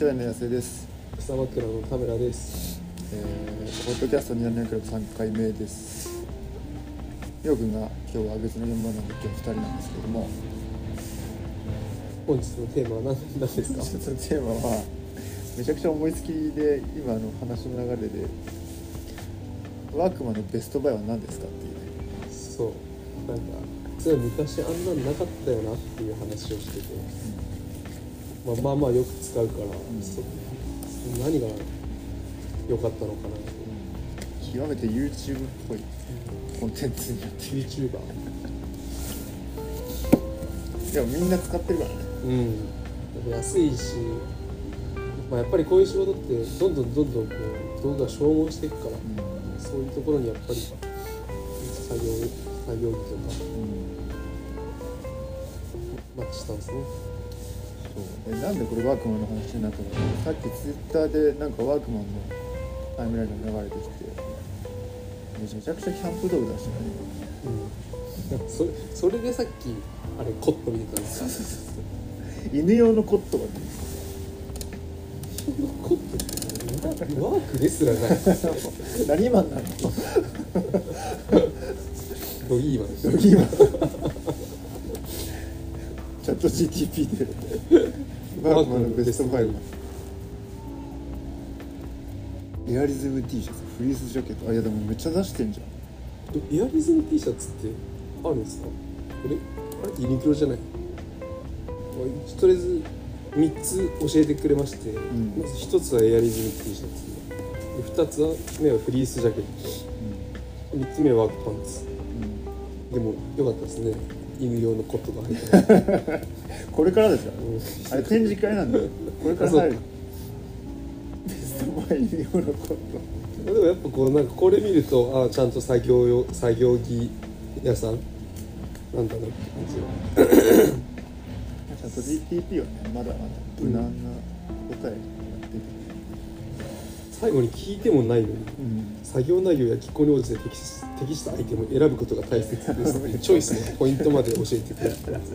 白いの野生です、草枕の田村です。えー、ポッドキャスト2年クラブ3回目です。りょうくんが今日は別の現場なんで今日2人なんですけども。本日のテーマは何何ですか？ちょっとテーマはめちゃくちゃ思いつきで今の話の流れでワークマンのベストバイは何ですかっていうね。そう。なんか実は昔あんなんなかったよなっていう話をしてて、まあ、まあまあよく使うから、ん。そ何が良かったのかな。と極めて YouTube っぽいコンテンツになって YouTuber るでもみんな使ってるからね。うん。安いし、まあ、やっぱりこういう仕事ってどんどんどんどんこう道具が消耗していくから、そういうところにやっぱり作業作業着とかマッチしたんですねそう。でなんでこれワークマンの話になったかってさっきツイッターでなんかワークマンのタイムラインが流れてきてめちゃくちゃキャンプ道具だしねうん。それそれでさっきあれコット見てたんですか犬用のコットがコットってワークですらない。何マンなの？ドギーマンです今チャット GTP でワークマンのベスト5エアリズム T シャツフリースジャケット。あいやでもめっちゃ出してんじゃん。エアリズム T シャツってあるんですか？これ？あれ？ユニクロじゃない？まあとりあえず3つ教えてくれまして、ん。まず1つはエアリズム T シャツ。で2つは目はフリースジャケット。3つ目はワークパンツ。でも良かったですね犬用のコットが入って これからでしょうん。あれ展示会なんだよこれから入る。ベストバイ犬用のコット。でもやっぱこうなんかこれ見るとあちゃんと作業用作業着屋さんなんだなって感じがちゃんと GTP はねまだまだ無難な答え。やってる、最後に聞いてもないのにうん作業内容や気候に応じて適し適したアイテムを選ぶことが大切です。っていうチョイスのポイントまで教えてくれてます。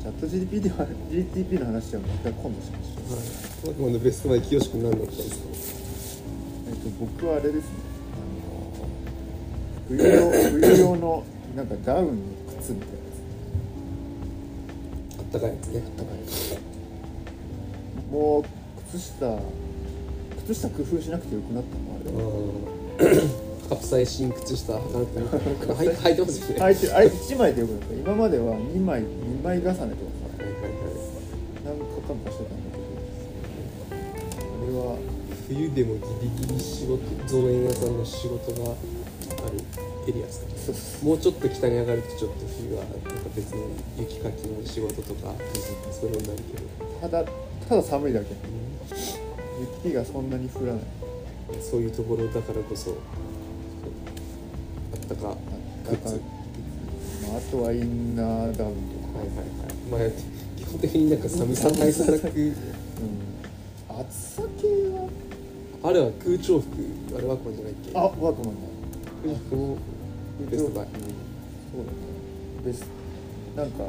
チャット GTP では GTP の話はまた今度しましょう、はい。ワークマンのベストバイ清君何だったんですかえっと、僕はあれですねあの冬用冬用のなんかダウンの靴みたいなやあったかいやつね。つもう靴下靴下工夫しなくてよくなったのあれ。は カプサイシン靴下履かなくても。はい履いてますよねあいつあいつ1枚でよくなった。今までは2枚2枚重ねとかさ何個かかしてたんだけど。あれは。冬でもギリギリ仕事造園屋さんの仕事があるエリアですかね。もうちょっと北に上がるとちょっと冬はなんか別の雪かきの仕事とかそういうのになるけど、ただただ寒いだけ。雪がそんなに降らない。そういうところだからこそあったかだから、靴まあ、あとはインナーダウンとか。はいはいはい。まあ基本的になんか寒さ対策。うん。暑さ系は？あれは空調服あれワークマンじゃないっけ？あワークマンだ。空調服。もベストバイそうだね。ベスなんか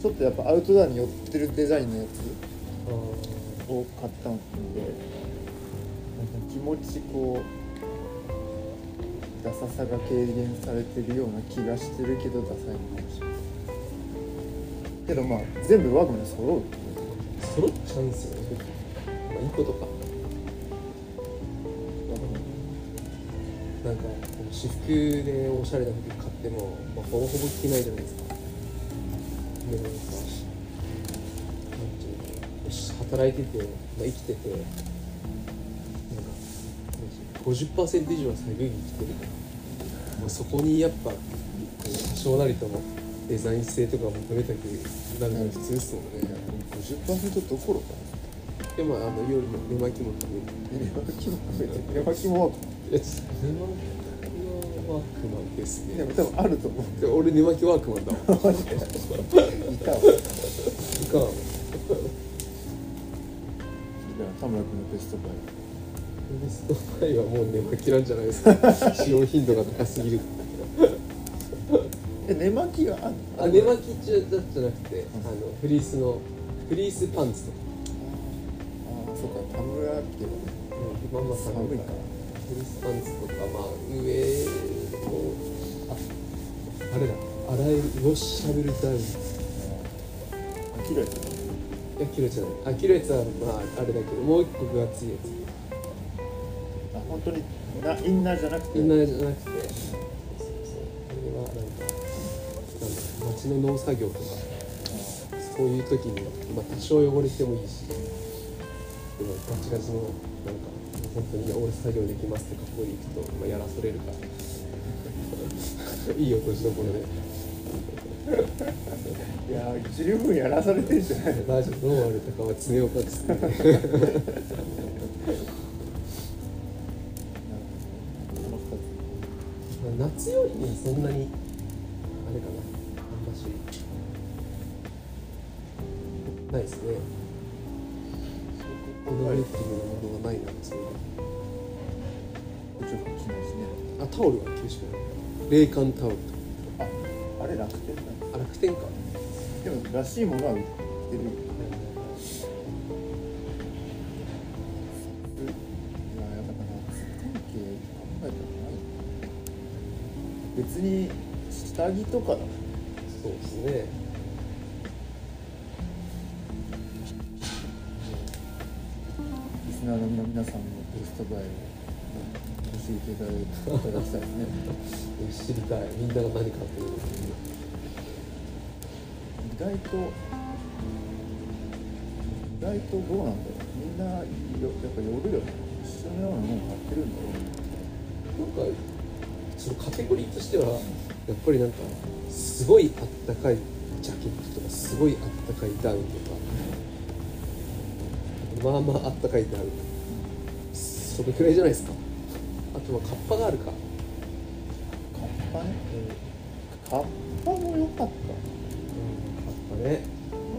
ちょっとやっぱアウトドアに寄ってるデザインのやつあを買ったんでなんか気持ちこうダサさが軽減されてるような気がしてるけどダサいのかもしれないけどまあ全部ワークマン揃う揃っちゃうんですよね。まあいいことか。なんか私服でおしゃれな服買っても、まあ、ほぼほぼ着ないじゃないですか。でなんか働いてて、まあ、生きててなんかなんていうの50%以上は作業着着てるから、まあ、そこにやっぱこう多少なりともデザイン性とか求めたくなるのが普通ですもんね、50%どころかでもあの夜の寝巻きも食べる。寝巻きも含めて寝巻きもワークマいやちょっと寝巻きはワークマンですね。多分あると思う。で俺寝巻きワークマンだわ マジで。いたわ。いかん。じゃあ田村君のベストバイベストバイはもう寝巻きなんじゃないですか？使用頻度が高すぎる。え寝巻きがあ寝巻きじゃじゃなくて、あのフリースのフリースパンツとか。ああそうか田村家はね。まあまあ寒いから。フリースパンツとかまあ上もああれだ。洗えるウォッシャブルダウン。いあ綺麗だや切れちゃないあ切れやつはまああれだけどもう一個分厚いやつ。あ本当になインナーじゃなくて？インナーじゃなくて。そうそうそうこれはなんかなんだ街の農作業とかそういう時に、まあ、多少汚れてもいいしでもガチガチのなんか本当に俺作業できますって格好で行くと、まあ、やらされるから。いい落としどころでいや十分やらされてんじゃないの？大丈夫どうあるとかは爪を隠す。夏よりにそんなにあれかな。あんまし。ないですね。このリップのものがないなそう。いうあタオルは厳しくない。冷感タオル楽天だあ楽天か。でもらしいものは売ってる。いややっぱ夏関係考えたらない別に下着とかだそうですね。リスナーの皆さんのベストバイを教えていただきたいですね知りたい。みんなが何買ってる意外と意外とどうなんだろう。みんなよやっぱ寄るよね一緒のようなもの買ってるんだろうなんかそのカテゴリーとしてはやっぱりなんかすごいあったかいジャケットとかすごいあったかいダウンとかまあまああったかいダウン。それくらいじゃないですか。あとはカッパがあるか、カッパね。カッパも良かっカッパね。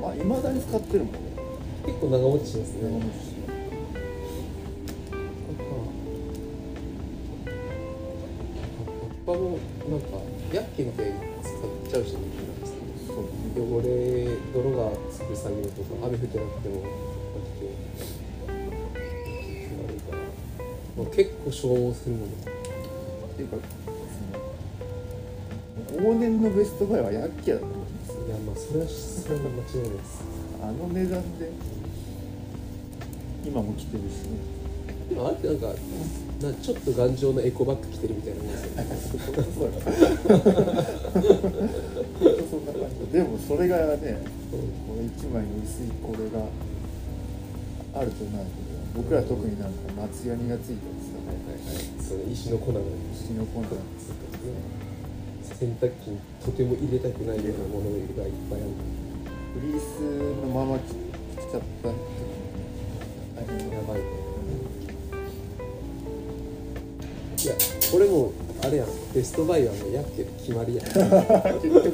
あいまだに使ってるもんね。結構長持ちしますね。長持ちカッパもなんかヤッケみたいに使っちゃう人もいるんですけど汚れ泥がつく作業とか雨降ってなくてもこうやっから、まあ、結構消耗するものっていうか往年のベストバイはヤッキーだと思うんですよいやまあそれはそれは間違いないです。あの値段で今も着てるしね。でもあれってなんかなちょっと頑丈なエコバッグ着てるみたいなもんですよ。ねそうよそんな感じでもそれがねこの一枚の薄いこれがあるとなると僕ら特になんか松ヤニがついてますよね。その石の粉が石の粉が洗濯機にとても入れたくないようなものがいっぱいあるフリースのまま着着ちゃった時あれやばいねいやこれもうあれやんベストバイはもうやっけで決まりやん。結局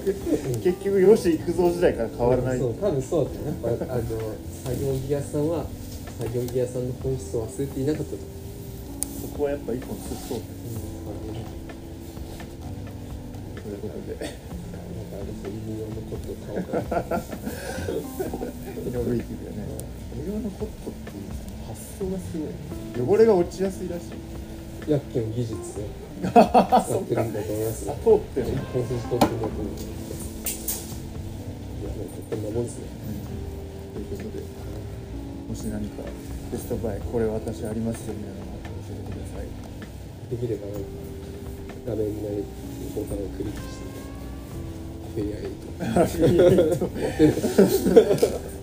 結局吉幾三時代から変わらない。そう多分そうだね。やっぱあの作業着屋さんは作業着屋さんの本質を忘れていなかったと。そこはやっぱ一本すっそう。ということでなんかあれそう犬用のコットを買おうかなイノベーティブだね無料のコットっていう発想がすごい。汚れが落ちやすいらしい。やっけの技術で使あってるんだと思いますよ通ってる本筋通ってるんだと思いますいやなんか。こんなもんですねということでもし何かベストバイこれ私ありますよみたいなのがあったら教えてください。できればなんか画面内ボタンをクリックしてアフェイと